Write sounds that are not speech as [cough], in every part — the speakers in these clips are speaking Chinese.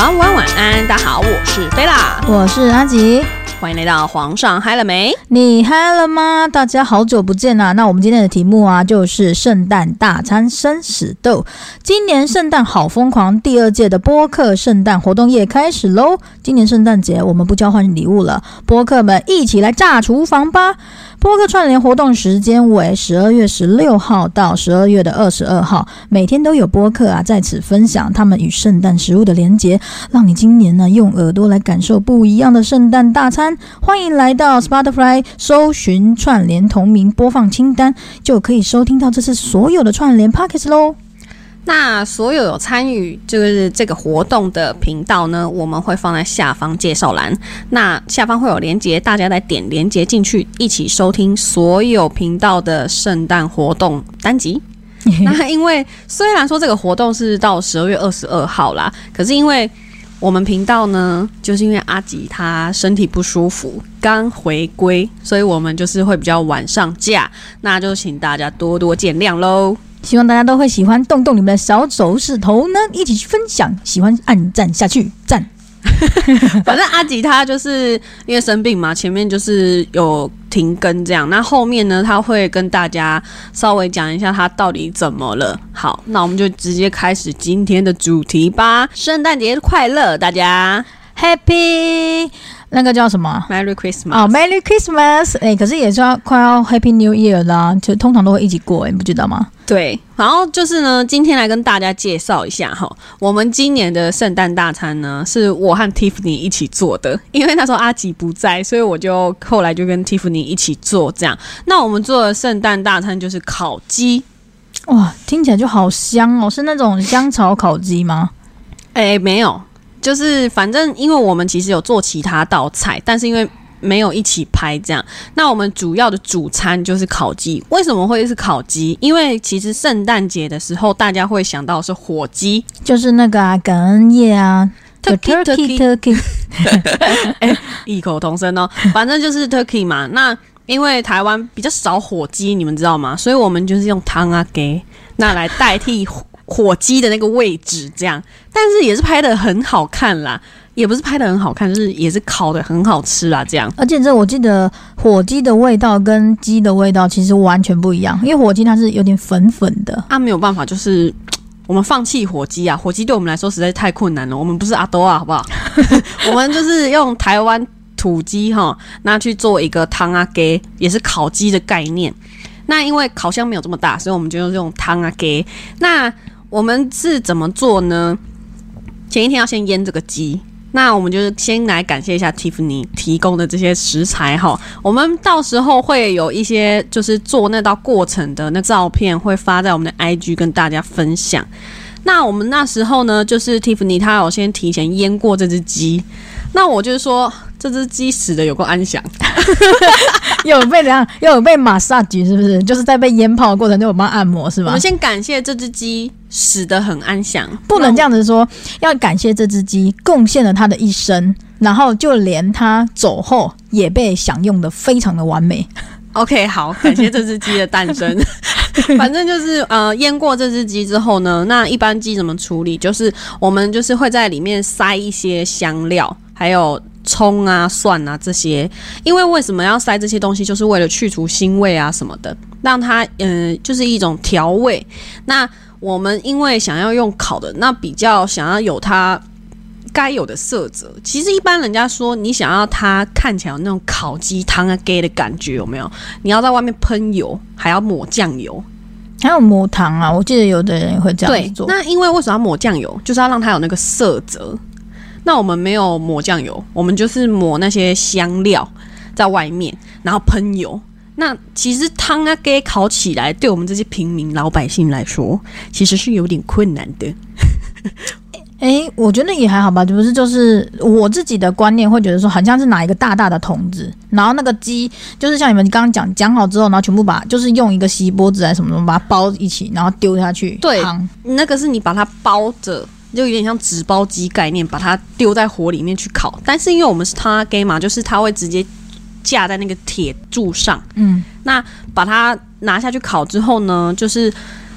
早安晚安，大家好，我是菲拉，我是阿吉，欢迎来到皇上嗨了没？你嗨了吗？大家好久不见啦！那我们今天的题目啊，就是圣诞大餐生死斗。今年圣诞好疯狂，第二届的播客圣诞活动夜开始喽！今年圣诞节我们不交换礼物了，播客们一起来炸厨房吧！播客串联活动时间为十二月十六号到十二月的二十二号，每天都有播客啊在此分享他们与圣诞食物的连结，让你今年呢用耳朵来感受不一样的圣诞大餐。欢迎来到 Spotify 搜寻串联同名播放清单，就可以收听到这次所有的串联 Pockets 喽。那所有有参与就是这个活动的频道呢，我们会放在下方介绍栏。那下方会有连接，大家来点连接进去，一起收听所有频道的圣诞活动单集。[laughs] 那因为虽然说这个活动是到十二月二十二号啦，可是因为我们频道呢，就是因为阿吉他身体不舒服，刚回归，所以我们就是会比较晚上架，那就请大家多多见谅喽。希望大家都会喜欢，动动你们的小手指头呢，一起去分享，喜欢按赞下去，赞。[laughs] 反正阿吉他就是因为生病嘛，前面就是有停更这样，那后面呢他会跟大家稍微讲一下他到底怎么了。好，那我们就直接开始今天的主题吧。圣诞节快乐，大家 Happy 那个叫什么，Merry Christmas 哦，Merry Christmas！哎，可是也是要快要 Happy New Year 啦，就通常都会一起过，你不知道吗？对，然后就是呢，今天来跟大家介绍一下哈，我们今年的圣诞大餐呢，是我和 Tiffany 一起做的，因为那时候阿吉不在，所以我就后来就跟 Tiffany 一起做这样。那我们做的圣诞大餐就是烤鸡，哇，听起来就好香哦，是那种香草烤鸡吗？哎，没有。就是反正，因为我们其实有做其他道菜，但是因为没有一起拍这样。那我们主要的主餐就是烤鸡。为什么会是烤鸡？因为其实圣诞节的时候，大家会想到是火鸡，就是那个啊，感恩夜啊，turkey turkey turkey，哎，[laughs] 异口同声哦。反正就是 turkey 嘛。那因为台湾比较少火鸡，你们知道吗？所以我们就是用汤啊给那来代替。火鸡的那个位置，这样，但是也是拍的很好看啦，也不是拍的很好看，就是也是烤的很好吃啦，这样。而且这我记得火鸡的味道跟鸡的味道其实完全不一样，因为火鸡它是有点粉粉的。啊，没有办法，就是我们放弃火鸡啊，火鸡对我们来说实在是太困难了。我们不是阿多啊，好不好？[laughs] 我们就是用台湾土鸡哈，那去做一个汤啊给，也是烤鸡的概念。那因为烤箱没有这么大，所以我们就用这种汤啊给那。我们是怎么做呢？前一天要先腌这个鸡，那我们就是先来感谢一下 Tiffany 提供的这些食材哈。我们到时候会有一些就是做那道过程的那照片会发在我们的 IG 跟大家分享。那我们那时候呢，就是 Tiffany 他有先提前腌过这只鸡。那我就是说，这只鸡死的有够安详，[laughs] [laughs] 有被怎样？又有被马杀鸡，是不是？就是在被腌泡的过程中，我帮按摩，是吧？我们先感谢这只鸡死的很安详，不能这样子说，要感谢这只鸡贡献了它的一生，然后就连它走后也被享用的非常的完美。OK，好，感谢这只鸡的诞生。[laughs] 反正就是呃，腌过这只鸡之后呢，那一般鸡怎么处理？就是我们就是会在里面塞一些香料。还有葱啊、蒜啊这些，因为为什么要塞这些东西，就是为了去除腥味啊什么的，让它嗯，就是一种调味。那我们因为想要用烤的，那比较想要有它该有的色泽。其实一般人家说，你想要它看起来有那种烤鸡汤啊、gay 的感觉，有没有？你要在外面喷油，还要抹酱油，还有抹糖啊。我记得有的人会这样做。那因为为什么要抹酱油？就是要让它有那个色泽。那我们没有抹酱油，我们就是抹那些香料在外面，然后喷油。那其实汤啊给烤起来，对我们这些平民老百姓来说，其实是有点困难的。[laughs] 哎，我觉得也还好吧，不是就是我自己的观念会觉得说，好像是拿一个大大的桶子，然后那个鸡就是像你们刚刚讲讲好之后，然后全部把就是用一个锡箔纸还是什么什么把它包一起，然后丢下去。对，那个是你把它包着。就有点像纸包鸡概念，把它丢在火里面去烤。但是因为我们是它 g a 嘛，就是它会直接架在那个铁柱上。嗯，那把它拿下去烤之后呢，就是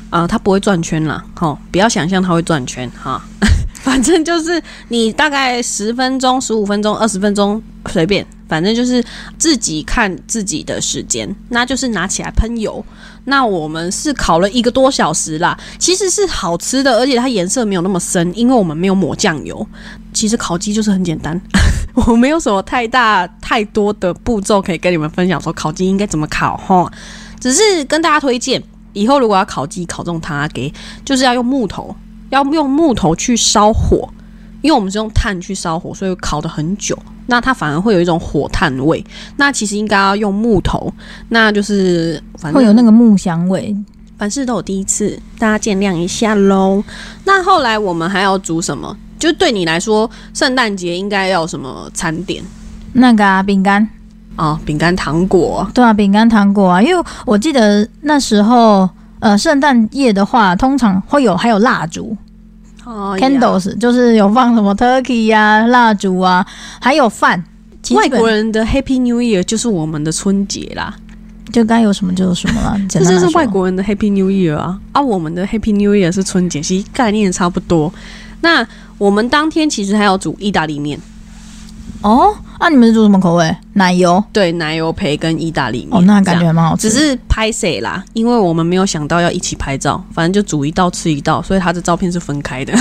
呃，它不会转圈了。哈，不要想象它会转圈哈。[laughs] 反正就是你大概十分钟、十五分钟、二十分钟随便，反正就是自己看自己的时间，那就是拿起来喷油。那我们是烤了一个多小时啦，其实是好吃的，而且它颜色没有那么深，因为我们没有抹酱油。其实烤鸡就是很简单，[laughs] 我没有什么太大太多的步骤可以跟你们分享，说烤鸡应该怎么烤哈。只是跟大家推荐，以后如果要烤鸡、烤这种汤啊给，就是要用木头，要用木头去烧火，因为我们是用炭去烧火，所以烤的很久。那它反而会有一种火炭味。那其实应该要用木头，那就是反正会有那个木香味。凡事都有第一次，大家见谅一下喽。那后来我们还要煮什么？就对你来说，圣诞节应该要什么餐点那个啊，饼干，啊？饼干、糖果，对啊，饼干、糖果啊，因为我记得那时候，呃，圣诞夜的话，通常会有还有蜡烛哦，candles，就是有放什么 turkey 呀、蜡烛啊，还有饭。外国人的 Happy New Year 就是我们的春节啦，就该有什么就有什么了，[laughs] 这就是外国人的 Happy New Year 啊，啊，我们的 Happy New Year 是春节，其实概念差不多。那我们当天其实还要煮意大利面，哦。啊，你们是煮什么口味？奶油对，奶油培跟意大利面，哦，那感觉还蛮好吃。只是拍谁啦，因为我们没有想到要一起拍照，反正就煮一道吃一道，所以他的照片是分开的。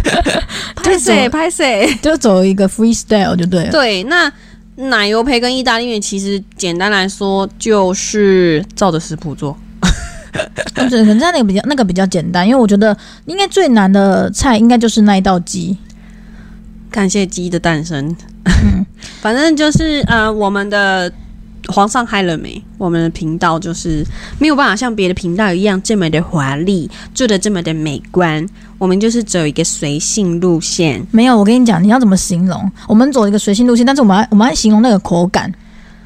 [laughs] 拍谁拍谁？就走一个 freestyle 就对了。对，那奶油培跟意大利面其实简单来说就是照着食谱做。我觉得可能那个比较那个比较简单，因为我觉得应该最难的菜应该就是那一道鸡。感谢鸡的诞生。反正就是呃，我们的皇上嗨了没？我们的频道就是没有办法像别的频道一样这么的华丽，做的这么的美观。我们就是走一个随性路线。没有，我跟你讲，你要怎么形容？我们走一个随性路线，但是我们要我们要形容那个口感，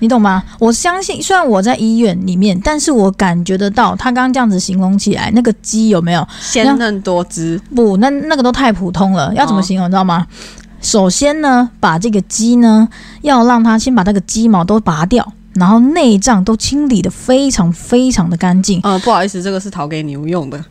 你懂吗？我相信，虽然我在医院里面，但是我感觉得到，他刚刚这样子形容起来，那个鸡有没有？鲜嫩多汁，不，那那个都太普通了，要怎么形容？你知道吗？首先呢，把这个鸡呢，要让它先把那个鸡毛都拔掉，然后内脏都清理的非常非常的干净。呃，不好意思，这个是讨给牛用的。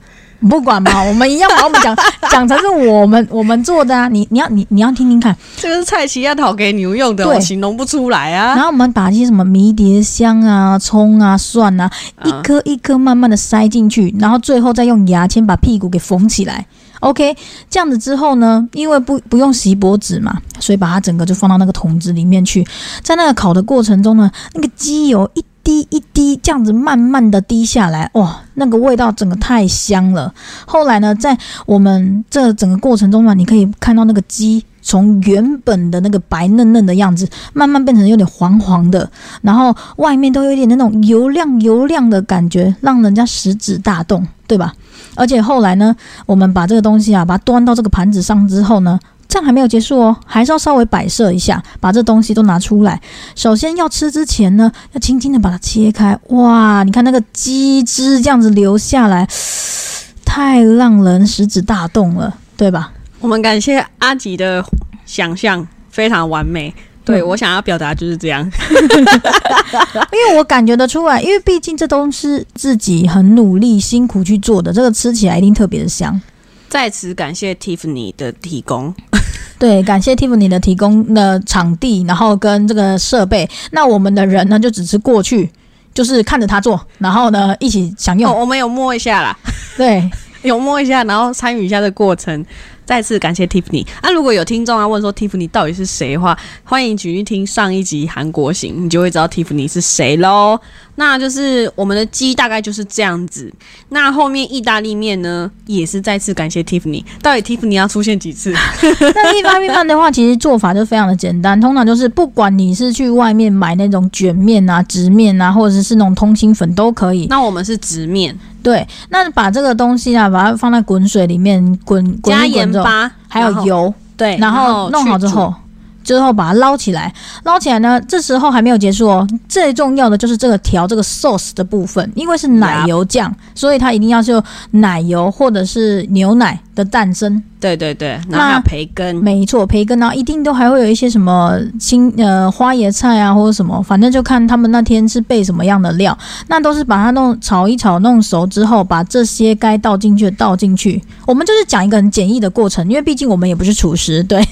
不管嘛，我们一样把我们讲 [laughs] 讲成是我们我们做的啊。你你要你你要听听看，这个是菜奇要讨给牛用的，对我形容不出来啊然啊。后我们把一些什么迷迭香啊、葱啊、蒜啊，一嗯颗一颗慢慢的塞进去，然后最后再用牙签把屁股给缝起来。OK，这样子之后呢，因为不不用锡箔纸嘛，所以把它整个就放到那个桶子里面去。在那个烤的过程中呢，那个鸡油一滴一滴这样子慢慢的滴下来，哇，那个味道整个太香了。后来呢，在我们这整个过程中呢，你可以看到那个鸡从原本的那个白嫩嫩的样子，慢慢变成有点黄黄的，然后外面都有点那种油亮油亮的感觉，让人家食指大动，对吧？而且后来呢，我们把这个东西啊，把它端到这个盘子上之后呢，这样还没有结束哦，还是要稍微摆设一下，把这东西都拿出来。首先要吃之前呢，要轻轻的把它切开，哇，你看那个鸡汁这样子流下来，太让人食指大动了，对吧？[laughs] 我们感谢阿吉的想象非常完美。对、嗯我想要表达就是这样。[laughs] 因为我感觉得出来，因为毕竟这都是自己很努力、辛苦去做的，这个吃起来一定特别的香。在此感谢 Tiffany 的提供。[laughs] 对，感谢 Tiffany 的提供的场地，然后跟这个设备。那我们的人呢，就只是过去，就是看着他做，然后呢一起享用。哦，我们有摸一下啦，对，[laughs] 有摸一下，然后参与一下这过程。再次感谢 Tiffany。那、如果有听众要问说 Tiffany 到底是谁的话，欢迎请去听上一集韩国行，你就会知道 Tiffany 是谁喽。那就是我们的鸡大概就是这样子。那后面意大利面呢，也是再次感谢 Tiffany。到底 Tiffany 要出现几次？[laughs] 那意大利面的话，其实做法就非常的简单，通常就是不管你是去外面买那种卷面啊、直面啊，或者是那种通心粉都可以。那我们是直面，对，那把这个东西啊，把它放在滚水里面滚滚加盐巴，还有，油，对，然后弄好之后，之后把它捞起来，捞起来呢，这时候还没有结束哦。最重要的就是这个调这个 sauce 的部分，因为是奶油酱，所以它一定要是有奶油或者是牛奶的诞生，对对对，然后还有培根，没错，培根，然后一定都还会有一些什么青呃花椰菜啊，或者什么，反正就看他们那天是备什么样的料，那都是把它弄炒一炒，弄熟之后，把这些该倒进去的倒进去。我们就是讲一个很简易的过程，因为毕竟我们也不是厨师，[laughs] 对。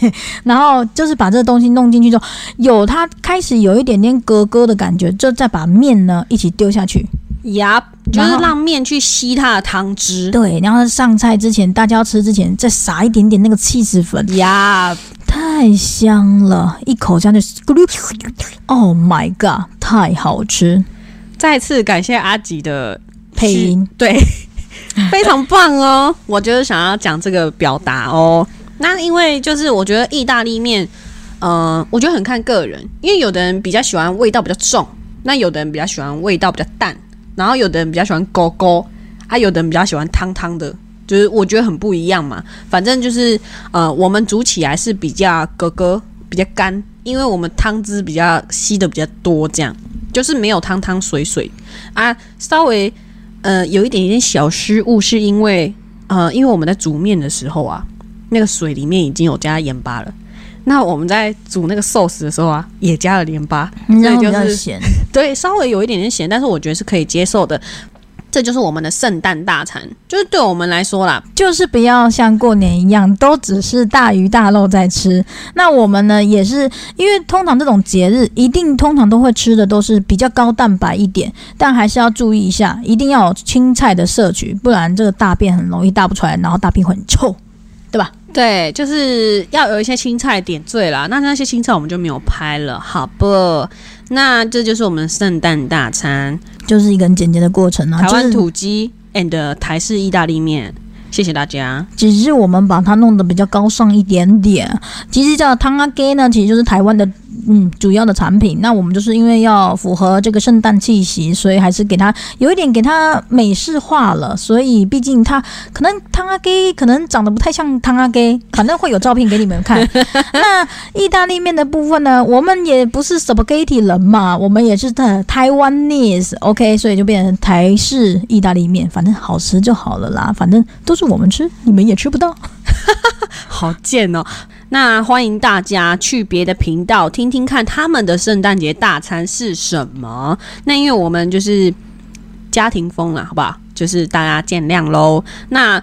然后就是把这个东西弄进去之后，有它开始有一点点咯咯的感觉，就再把面呢一起丢下去。呀，就是让面去吸它的汤汁。对，然后上菜之前，大家要吃之前再撒一点点那个气死粉。呀，太香了，一口这样就咕噜。Oh my god，太好吃！再次感谢阿吉的配音，对，[laughs] 非常棒哦。我就是想要讲这个表达哦。那因为就是我觉得意大利面，嗯，我觉得很看个人，因为有的人比较喜欢味道比较重，那有的人比较喜欢味道比较淡。然后有的人比较喜欢勾勾，啊有的人比较喜欢汤汤的，就是我觉得很不一样嘛。反正就是呃，我们煮起来是比较咯咯，比较干，因为我们汤汁比较吸的比较多，这样就是没有汤汤水水啊。稍微呃有一点点小失误，是因为呃，因为我们在煮面的时候啊，那个水里面已经有加盐巴了。那我们在煮那个寿司的时候啊，也加了盐巴，所以就是咸。[laughs] 对，稍微有一点点咸，但是我觉得是可以接受的。这就是我们的圣诞大餐，就是对我们来说啦，就是不要像过年一样，都只是大鱼大肉在吃。那我们呢，也是因为通常这种节日，一定通常都会吃的都是比较高蛋白一点，但还是要注意一下，一定要有青菜的摄取，不然这个大便很容易大不出来，然后大便会很臭，对吧？对，就是要有一些青菜点缀啦。那那些青菜我们就没有拍了，好不？那这就是我们圣诞大餐，就是一个很简洁的过程啊。台湾土鸡 and 台式意大利面，谢谢大家。只是我们把它弄得比较高尚一点点。其实叫汤阿给呢，其实就是台湾的。嗯，主要的产品，那我们就是因为要符合这个圣诞气息，所以还是给它有一点给它美式化了。所以毕竟它可能汤阿给可能长得不太像汤阿给，反正会有照片给你们看。[laughs] 那意大利面的部分呢，我们也不是 spaghetti 人嘛，我们也是台台湾 nese，OK，所以就变成台式意大利面，反正好吃就好了啦，反正都是我们吃，你们也吃不到，[laughs] 好贱哦。那欢迎大家去别的频道听听看他们的圣诞节大餐是什么。那因为我们就是家庭风了，好不好？就是大家见谅喽。那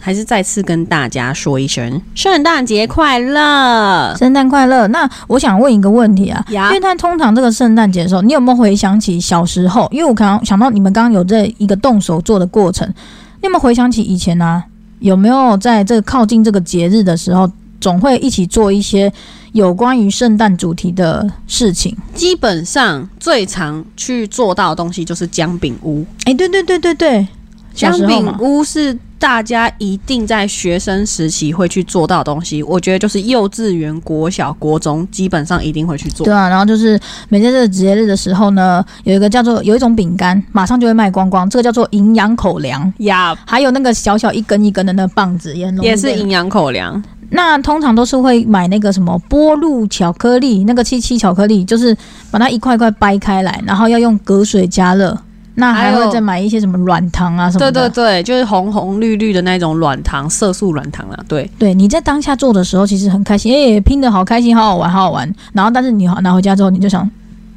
还是再次跟大家说一声圣诞节快乐，圣诞快乐。那我想问一个问题啊，因为他通常这个圣诞节的时候，你有没有回想起小时候？因为我刚刚想到你们刚刚有这一个动手做的过程，你有没有回想起以前呢？有没有在这个靠近这个节日的时候？总会一起做一些有关于圣诞主题的事情。基本上最常去做到的东西就是姜饼屋。哎，对对对对对，姜饼屋是。大家一定在学生时期会去做到的东西，我觉得就是幼稚园、国小、国中基本上一定会去做。对啊，然后就是每天这个节日的时候呢，有一个叫做有一种饼干，马上就会卖光光，这个叫做营养口粮呀。还有那个小小一根一根的那棒子也也是营养口粮。那通常都是会买那个什么波露巧克力，那个七七巧克力，就是把它一块块掰开来，然后要用隔水加热。那还会再买一些什么软糖啊什么的？对对对，就是红红绿绿的那种软糖，色素软糖啊。对对，你在当下做的时候其实很开心，哎，拼的好开心，好好玩，好好玩。然后，但是你拿回家之后，你就想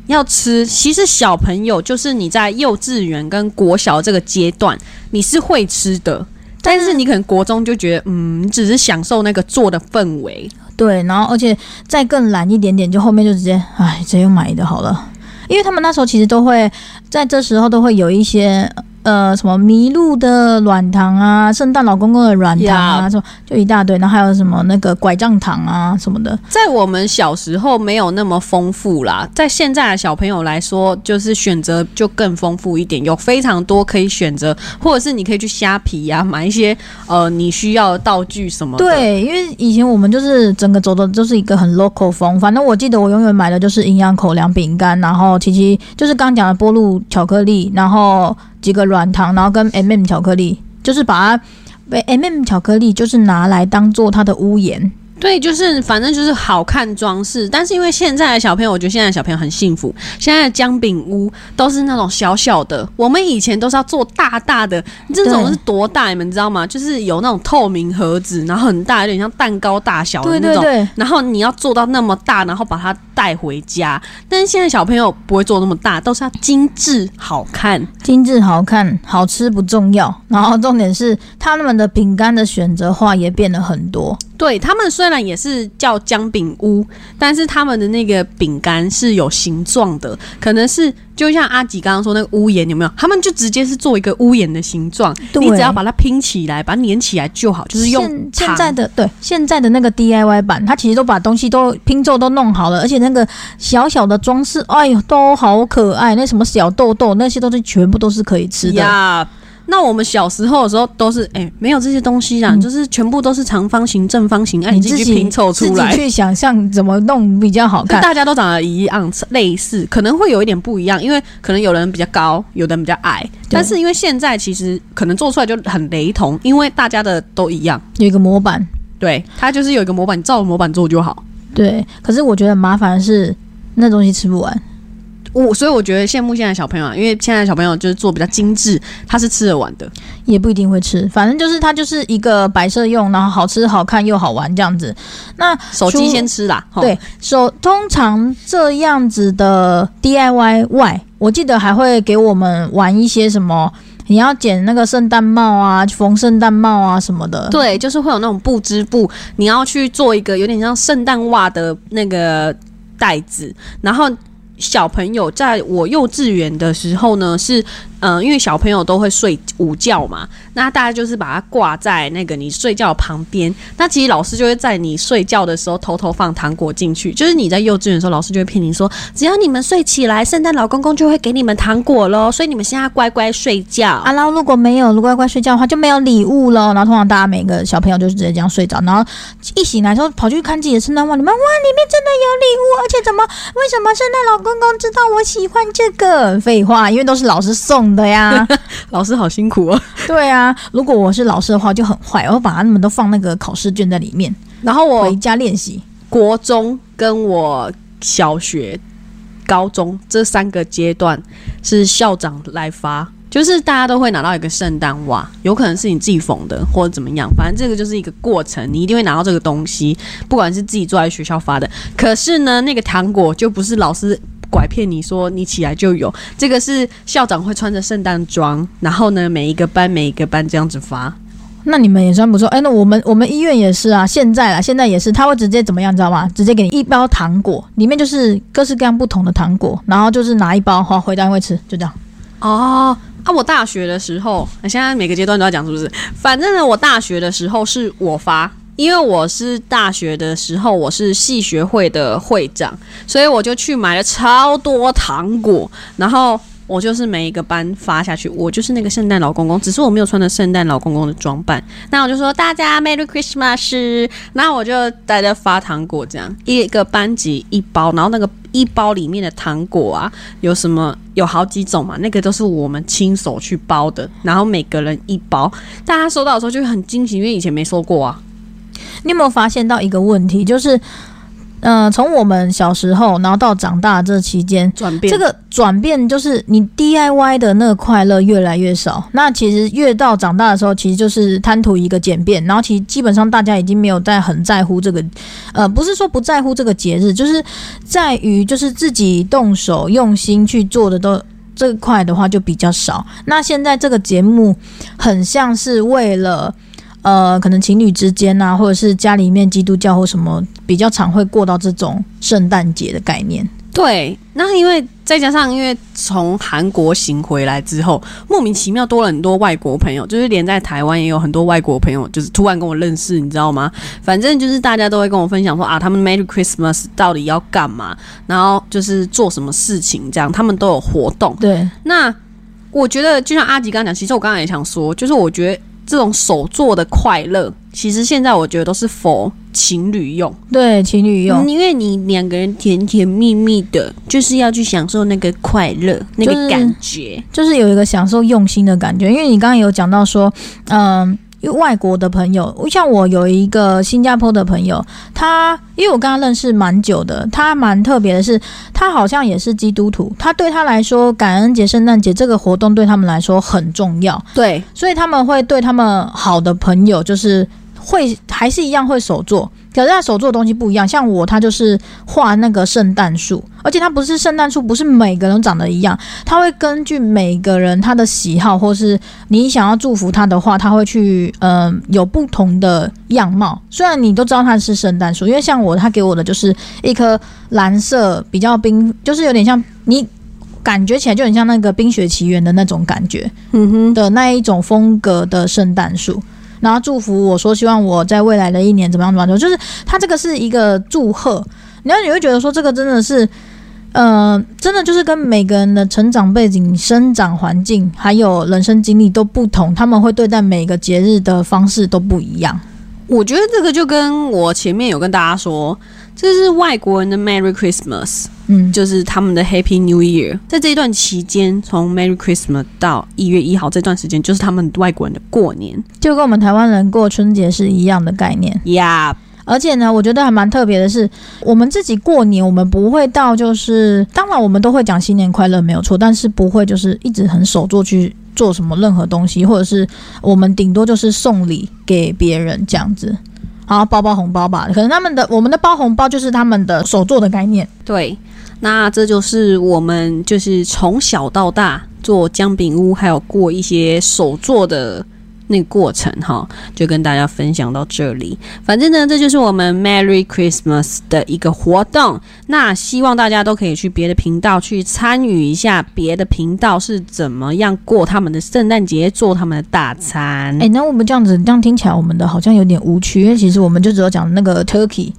要吃。其实小朋友就是你在幼稚园跟国小这个阶段，你是会吃的，但是你可能国中就觉得，嗯，只是享受那个做的氛围。对，然后而且再更懒一点点，就后面就直接，哎，直接买的好了。因为他们那时候其实都会在这时候都会有一些。呃，什么麋鹿的软糖啊，圣诞老公公的软糖啊，什么就一大堆，然后还有什么那个拐杖糖啊什么的，在我们小时候没有那么丰富啦，在现在的小朋友来说，就是选择就更丰富一点，有非常多可以选择，或者是你可以去虾皮呀买一些呃你需要的道具什么。对，因为以前我们就是整个走的就是一个很 local 风，反正我记得我永远买的就是营养口粮饼干，然后其实就是刚刚讲的波露巧克力，然后。几个软糖，然后跟 M M 巧克力，就是把它，M M 巧克力就是拿来当做它的屋檐，对，就是反正就是好看装饰，但是因为现在的小朋友，我觉得现在的小朋友很幸福。现在的姜饼屋都是那种小小的，我们以前都是要做大大的，这种是多大？你们知道吗？就是有那种透明盒子，然后很大，有点像蛋糕大小的那种。对对对，然后你要做到那么大，然后把它带回家。但是现在小朋友不会做那么大，都是要精致好看。精致好看，好吃不重要，然后重点是他们的饼干的选择化也变得很多。对他们虽然也是叫姜饼屋，但是他们的那个饼干是有形状的，可能是就像阿吉刚刚说那个屋檐有没有？他们就直接是做一个屋檐的形状，你只要把它拼起来，把它粘起来就好，就是用现在的对现在的那个 DIY 版，它其实都把东西都拼凑都弄好了，而且那个小小的装饰，哎呦，都好可爱。那什么小豆豆，那些都是全部都是可以吃的。呀。那我们小时候的时候都是哎、没有这些东西啦，嗯就是全部都是长方形、正方形，哎、你自己拼凑出来自己。去想象怎么弄比较好就看。大家都长得一样，类似，可能会有一点不一样，因为可能有人比较高，有的人比较矮。但是因为现在其实可能做出来就很雷同，因为大家的都一样。有一个模板，对，它就是有一个模板，你照着模板做就好。对。可是我觉得麻烦的是那东西吃不完。我所以我觉得羡慕现在小朋友啊，因为现在小朋友就是做比较精致，他是吃得完的。也不一定会吃，反正就是它就是一个摆设用，然后好吃、好看又好玩这样子。那手机先吃啦，对，手通常这样子的 DIY 外，我记得还会给我们玩一些什么，你要剪那个圣诞帽啊，缝圣诞帽啊什么的。对，就是会有那种布织布，你要去做一个有点像圣诞袜的那个袋子，然后。小朋友在我幼稚园的时候呢，是嗯、因为小朋友都会睡午觉嘛，那大家就是把它挂在那个你睡觉旁边。那其实老师就会在你睡觉的时候偷偷放糖果进去，就是你在幼稚园的时候，老师就会骗你说，只要你们睡起来，圣诞老公公就会给你们糖果喽，所以你们现在乖乖睡觉。啊，然后如果没有乖乖睡觉的话，就没有礼物喽。然后通常大家每个小朋友就是直接这样睡着，然后一醒来之后跑去看自己的圣诞袜里面，哇，里面真的有礼物，而且怎么为什么圣诞老公公知道我喜欢这个？废话，因为都是老师送的呀。[laughs] 老师好辛苦哦。对啊，如果我是老师的话，就很坏，我会把他们都放那个考试卷在里面，然后我回家练习。国中跟我小学、高中这三个阶段是校长来发，就是大家都会拿到一个圣诞袜，有可能是你自己缝的或者怎么样，反正这个就是一个过程，你一定会拿到这个东西，不管是自己做还是学校发的。可是呢，那个糖果就不是老师。拐骗你说你起来就有，这个是校长会穿着圣诞装，然后呢每一个班每一个班这样子发，那你们也算不错，哎，那我们我们医院也是啊，现在啦，现在也是，他会直接怎么样，知道吗？直接给你一包糖果，里面就是各式各样不同的糖果，然后就是拿一包，好回单位吃，就这样。哦，啊，我大学的时候，现在每个阶段都要讲是不是？反正呢，我大学的时候是我发，因为我是大学的时候我是系学会的会长，所以我就去买了超多糖果，然后。我就是每一个班发下去，我就是那个圣诞老公公，只是我没有穿着圣诞老公公的装扮。那我就说大家 Merry Christmas，那我就大家发糖果，这样一个班级一包，然后那个一包里面的糖果啊，有什么有好几种嘛，那个都是我们亲手去包的，然后每个人一包，大家收到的时候就很惊喜，因为以前没收过啊。你有没有发现到一个问题，就是，呃，从我们小时候，然后到长大这期间，转变这个转变就是你 DIY 的那个快乐越来越少。那其实越到长大的时候，其实就是贪图一个简便，然后其实基本上大家已经没有在很在乎这个，呃，不是说不在乎这个节日，就是在于就是自己动手用心去做的都。这块的话就比较少。那现在这个节目很像是为了呃，可能情侣之间啊，或者是家里面基督教或什么比较常会过到这种圣诞节的概念。对，那因为再加上因为从韩国行回来之后，莫名其妙多了很多外国朋友，就是连在台湾也有很多外国朋友，就是突然跟我认识，你知道吗？反正就是大家都会跟我分享说啊，他们 Merry Christmas 到底要干嘛，然后就是做什么事情，这样他们都有活动。对，那我觉得就像阿吉刚刚讲，其实我刚刚也想说，就是我觉得这种手做的快乐，其实现在我觉得都是否情侣用。对，情侣用。嗯因为你两个人甜甜蜜蜜的，就是要去享受那个快乐、那就是个感觉。就是有一个享受用心的感觉，因为你刚刚有讲到说，嗯、外国的朋友，像我有一个新加坡的朋友，他因为我跟他认识蛮久的，他蛮特别的是，他好像也是基督徒，他对他来说，感恩节、圣诞节这个活动对他们来说很重要，对，所以他们会对他们好的朋友，就是会还是一样会手做。可是他手做的东西不一样，像我，他就是画那个圣诞树，而且他不是圣诞树，不是每个人长得一样，他会根据每个人他的喜好，或是你想要祝福他的话，他会去嗯有不同的样貌。虽然你都知道他是圣诞树，因为像我，他给我的就是一颗蓝色，比较冰，就是有点像你感觉起来就很像那个《冰雪奇缘》的那种感觉嗯哼，的那一种风格的圣诞树。然后祝福我说，希望我在未来的一年怎么样怎么样，就是他这个是一个祝贺，然后你会觉得说这个真的是，呃，真的就是跟每个人的成长背景、生长环境还有人生经历都不同，他们会对待每个节日的方式都不一样。我觉得这个就跟我前面有跟大家说，这是外国人的 Merry Christmas，嗯，就是他们的 Happy New Year。在这一段期间，从 Merry Christmas 到一月一号这段时间，就是他们外国人的过年就跟我们台湾人过春节是一样的概念。呀。而且呢，我觉得还蛮特别的是，我们自己过年，我们不会到就是，当然我们都会讲新年快乐没有错，但是不会就是一直很守住去做什么任何东西，或者是我们顶多就是送礼给别人这样子，好包包红包吧。可能他们的我们的包红包就是他们的手做的概念。对，那这就是我们就是从小到大做姜饼屋，还有过一些手做的那个过程哈，就跟大家分享到这里。反正呢，这就是我们 Merry Christmas 的一个活动。那希望大家都可以去别的频道去参与一下，别的频道是怎么样过他们的圣诞节，做他们的大餐。哎、那我们这样子这样听起来，我们的好像有点无趣，因为其实我们就只有讲那个 turkey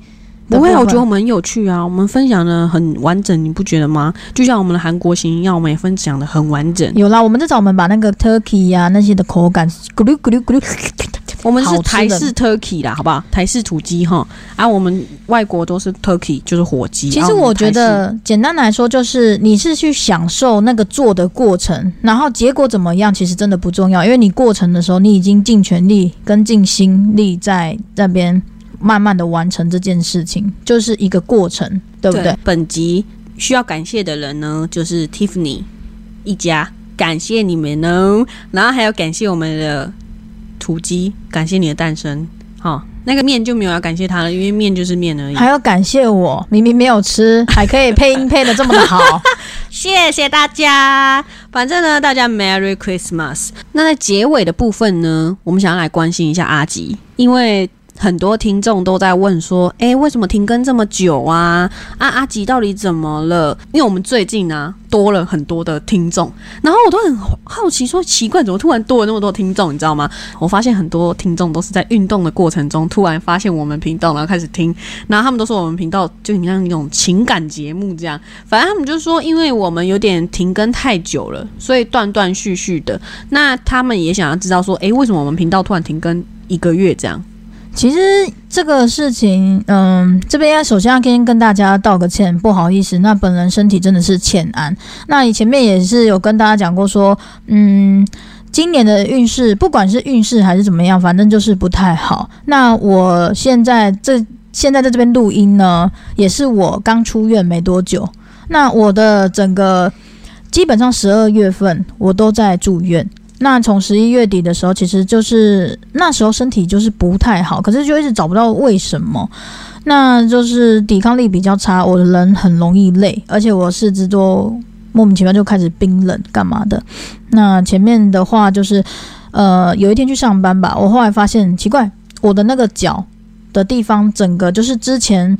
不会啊，我觉得我们很有趣啊，我们分享的很完整，你不觉得吗？就像我们的韩国行一样，我们也分享的很完整。有啦，我们至少我们把那个 turkey 呀、那些的口感咕噜咕噜咕噜，[laughs] 我们是台式 turkey 啦，好不好？台式土鸡哈，啊，我们外国都是 turkey，就是火鸡。其实我觉得简单来说，就是你是去享受那个做的过程，然后结果怎么样，其实真的不重要，因为你过程的时候，你已经尽全力跟尽心力在那边慢慢的完成这件事情，就是一个过程，对不对？本集需要感谢的人呢，就是 Tiffany 一家，感谢你们哦。然后还要感谢我们的土鸡，感谢你的诞生。好、那个面就没有要感谢他了，因为面就是面而已。还要感谢我，明明没有吃，还可以配音配的这么的好。[laughs] 谢谢大家。反正呢，大家 Merry Christmas。那在结尾的部分呢，我们想要来关心一下阿吉，因为很多听众都在问说，诶，为什么停更这么久啊？啊，阿吉到底怎么了？因为我们最近呢、多了很多的听众，然后我都很好奇说，奇怪，怎么突然多了那么多听众？你知道吗？我发现很多听众都是在运动的过程中突然发现我们频道，然后开始听，然后他们都说我们频道就很像那种情感节目这样。反正他们就说，因为我们有点停更太久了，所以断断续续的。那他们也想要知道说，诶，为什么我们频道突然停更一个月这样？其实这个事情，嗯，这边要首先要先跟大家道个歉，不好意思，那本人身体真的是欠安。那你前面也是有跟大家讲过说，嗯，今年的运势，不管是运势还是怎么样，反正就是不太好。那我现在这现在在这边录音呢，也是我刚出院没多久。那我的整个基本上十二月份我都在住院。那从十一月底的时候，其实就是那时候身体就是不太好，可是就一直找不到为什么。那就是抵抗力比较差，我的人很容易累，而且我四肢都莫名其妙就开始冰冷，干嘛的？那前面的话就是，呃，有一天去上班吧，我后来发现奇怪，我的那个脚的地方，整个就是之前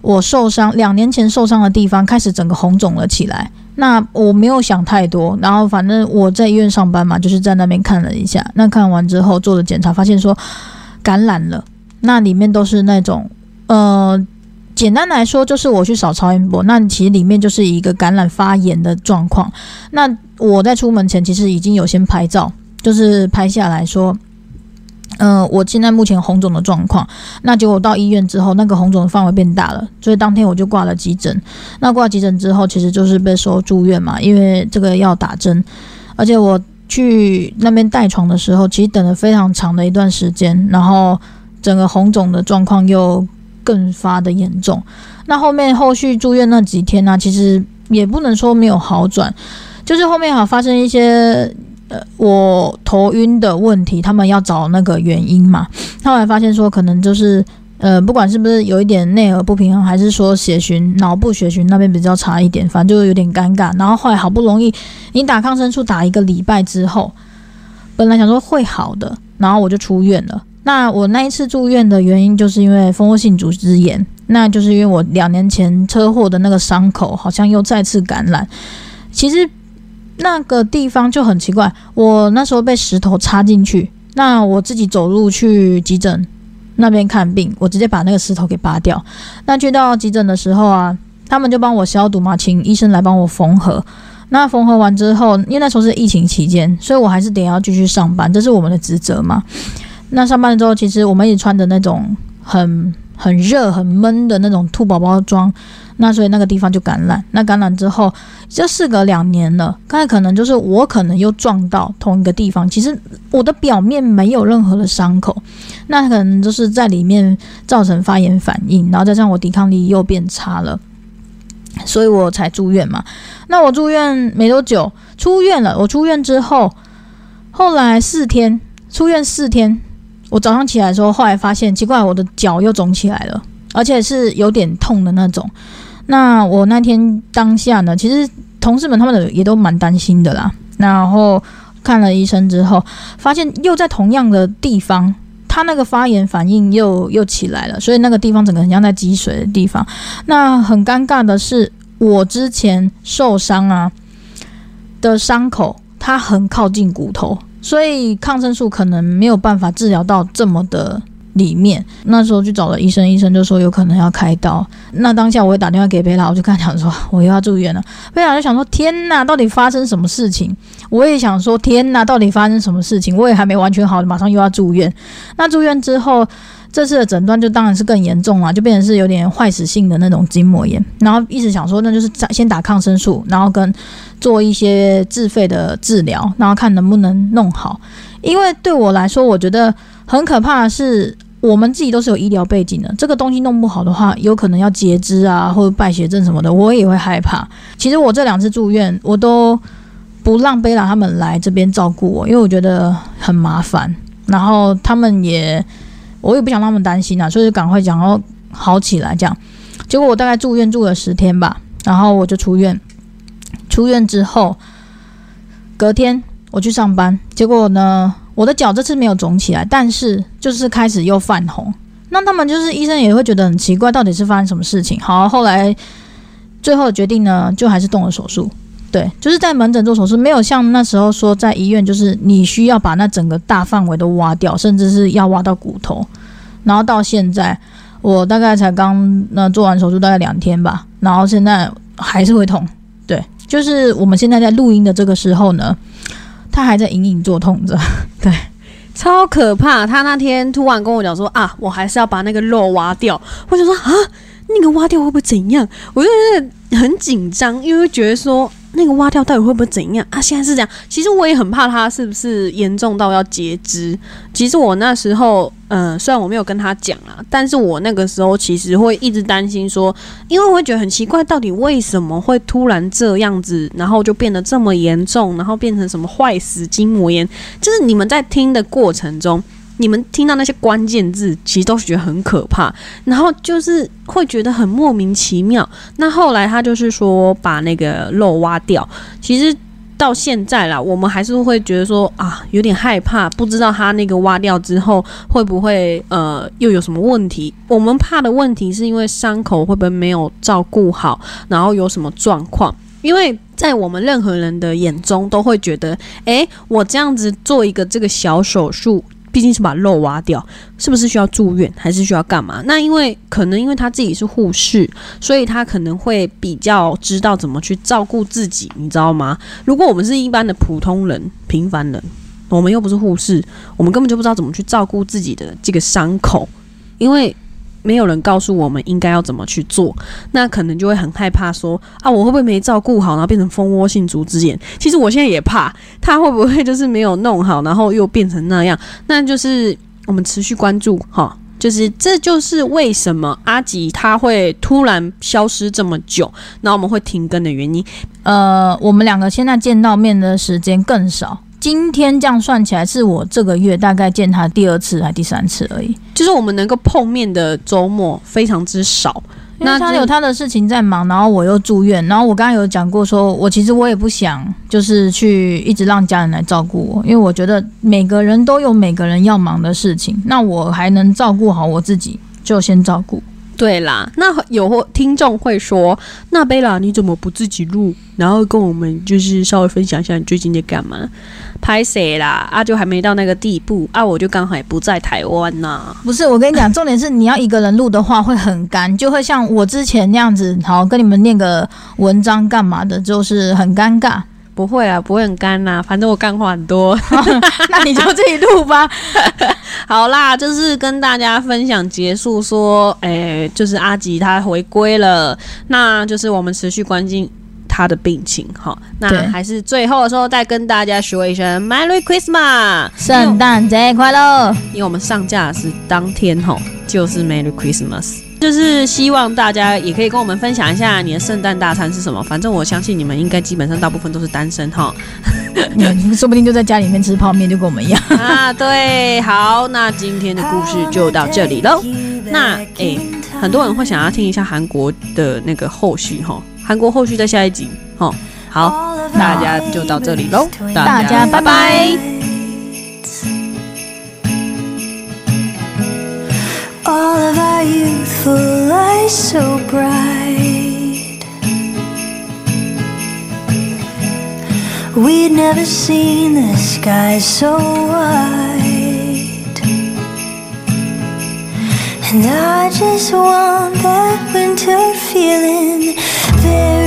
我受伤两年前受伤的地方，开始整个红肿了起来。那我没有想太多，然后反正我在医院上班嘛，就是在那边看了一下。那看完之后做了检查，发现说感染了，那里面都是那种呃，简单来说就是我去扫超音波，那其实里面就是一个感染发炎的状况。那我在出门前其实已经有先拍照，就是拍下来说。嗯、我现在目前红肿的状况，那结果到医院之后，那个红肿的范围变大了，所以当天我就挂了急诊。那挂急诊之后，其实就是被收住院嘛，因为这个要打针，而且我去那边带床的时候，其实等了非常长的一段时间，然后整个红肿的状况又更发的严重。那后面后续住院那几天呢，其实也不能说没有好转，就是后面好发生一些我头晕的问题，他们要找那个原因嘛，后来发现说可能就是呃不管是不是有一点内耳不平衡，还是说血循脑部血循那边比较差一点，反正就有点尴尬。然后后来好不容易你打抗生素打一个礼拜之后，本来想说会好的，然后我就出院了。那我那一次住院的原因，就是因为蜂窝性组织炎，那就是因为我两年前车祸的那个伤口好像又再次感染。其实那个地方就很奇怪，我那时候被石头插进去，那我自己走路去急诊那边看病，我直接把那个石头给拔掉。那去到急诊的时候啊，他们就帮我消毒嘛，请医生来帮我缝合。那缝合完之后，因为那时候是疫情期间，所以我还是得要继续上班，这是我们的职责嘛。那上班之后，其实我们也穿着那种很很热、很闷的那种兔宝宝装，那所以那个地方就感染。那感染之后，这事隔两年了，刚才可能就是我可能又撞到同一个地方，其实我的表面没有任何的伤口，那可能就是在里面造成发炎反应，然后加上我抵抗力又变差了，所以我才住院嘛。那我住院没多久，出院了。我出院之后，后来四天，出院四天。我早上起来的时候，后来发现奇怪，我的脚又肿起来了，而且是有点痛的那种。那我那天当下呢，其实同事们他们也都蛮担心的啦。然后看了医生之后，发现又在同样的地方，他那个发炎反应又又起来了，所以那个地方整个很像在积水的地方。那很尴尬的是，我之前受伤啊的伤口，它很靠近骨头。所以抗生素可能没有办法治疗到这么的里面。那时候去找了医生，医生就说有可能要开刀。那当下我也打电话给贝拉，我就跟他讲说我又要住院了。贝拉就想说天哪，到底发生什么事情？我也想说天哪，到底发生什么事情？我也还没完全好，马上又要住院。那住院之后。这次的诊断就当然是更严重了，就变成是有点坏死性的那种筋膜炎。然后一直想说，那就是先打抗生素，然后跟做一些自费的治疗，然后看能不能弄好。因为对我来说，我觉得很可怕的是，我们自己都是有医疗背景的，这个东西弄不好的话，有可能要截肢啊，或者败血症什么的，我也会害怕。其实我这两次住院，我都不让贝拉他们来这边照顾我，因为我觉得很麻烦，然后他们也。我也不想让他们担心啊，所以就赶快讲要好起来这样。结果我大概住院住了十天吧，然后我就出院。出院之后，隔天我去上班，结果呢，我的脚这次没有肿起来，但是就是开始又泛红。那他们就是医生也会觉得很奇怪，到底是发生什么事情？好，后来最后决定呢，就还是动了手术。对，就是在门诊做手术，没有像那时候说在医院，就是你需要把那整个大范围都挖掉，甚至是要挖到骨头。然后到现在，我大概才刚那做完手术大概两天吧，然后现在还是会痛。对，就是我们现在在录音的这个时候呢，他还在隐隐作痛着。[laughs] 对，超可怕。他那天突然跟我讲说啊，我还是要把那个肉挖掉。我就说啊，那个挖掉会不会怎样？我就很紧张，因为觉得说。那个挖掉到底会不会怎样啊？现在是这样，其实我也很怕它是不是严重到要截肢。其实我那时候，呃，虽然我没有跟他讲啊，但是我那个时候其实会一直担心说，因为我会觉得很奇怪，到底为什么会突然这样子，然后就变得这么严重，然后变成什么坏死筋膜炎？就是你们在听的过程中。你们听到那些关键字，其实都是觉得很可怕，然后就是会觉得很莫名其妙。那后来他就是说把那个肉挖掉，其实到现在啦，我们还是会觉得说啊，有点害怕，不知道他那个挖掉之后会不会呃又有什么问题。我们怕的问题是因为伤口会不会没有照顾好，然后有什么状况？因为在我们任何人的眼中都会觉得，诶，我这样子做一个这个小手术。毕竟是把肉挖掉，是不是需要住院，还是需要干嘛？那因为可能因为他自己是护士，所以他可能会比较知道怎么去照顾自己，你知道吗？如果我们是一般的普通人、平凡人，我们又不是护士，我们根本就不知道怎么去照顾自己的这个伤口，因为没有人告诉我们应该要怎么去做，那可能就会很害怕说啊，我会不会没照顾好，然后变成蜂窝性组织炎？其实我现在也怕，他会不会就是没有弄好，然后又变成那样？那就是我们持续关注哈。就是这就是为什么阿吉他会突然消失这么久，那我们会停更的原因。呃，我们两个现在见到面的时间更少。今天这样算起来，是我这个月大概见他第二次还第三次而已。就是我们能够碰面的周末非常之少。那他有他的事情在忙，然后我又住院，然后我刚刚有讲过，说我其实我也不想就是去一直让家人来照顾我，因为我觉得每个人都有每个人要忙的事情，那我还能照顾好我自己，就先照顾。对啦，那有听众会说，那贝拉你怎么不自己录，然后跟我们就是稍微分享一下你最近在干嘛？拍谁啦？啊，就还没到那个地步啊，我就刚好也不在台湾呐。不是，我跟你讲，重点是你要一个人录的话会很干，就会像我之前那样子，好跟你们念个文章干嘛的，就是很尴尬。不会啊，不会很干呐，反正我干话很多。[laughs] 那你就自己录吧。[laughs] 好啦，就是跟大家分享结束，说，哎，就是阿吉他回归了，那就是我们持续关心他的病情。哈，那还是最后的时候再跟大家说一声 Merry Christmas，圣诞节快乐。因为我们上架是当天，哈，就是 Merry Christmas。就是希望大家也可以跟我们分享一下你的圣诞大餐是什么。反正我相信你们应该基本上大部分都是单身哈，[laughs] 说不定就在家里面吃泡面，就跟我们一样啊。对，好，那今天的故事就到这里喽。那诶，很多人会想要听一下韩国的那个后续哈，韩国后续在下一集哈。好，大家就到这里喽，大家拜拜。all of our youthful eyes so bright. We'd never seen the sky so white. And I just want that winter feeling still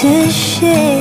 to share.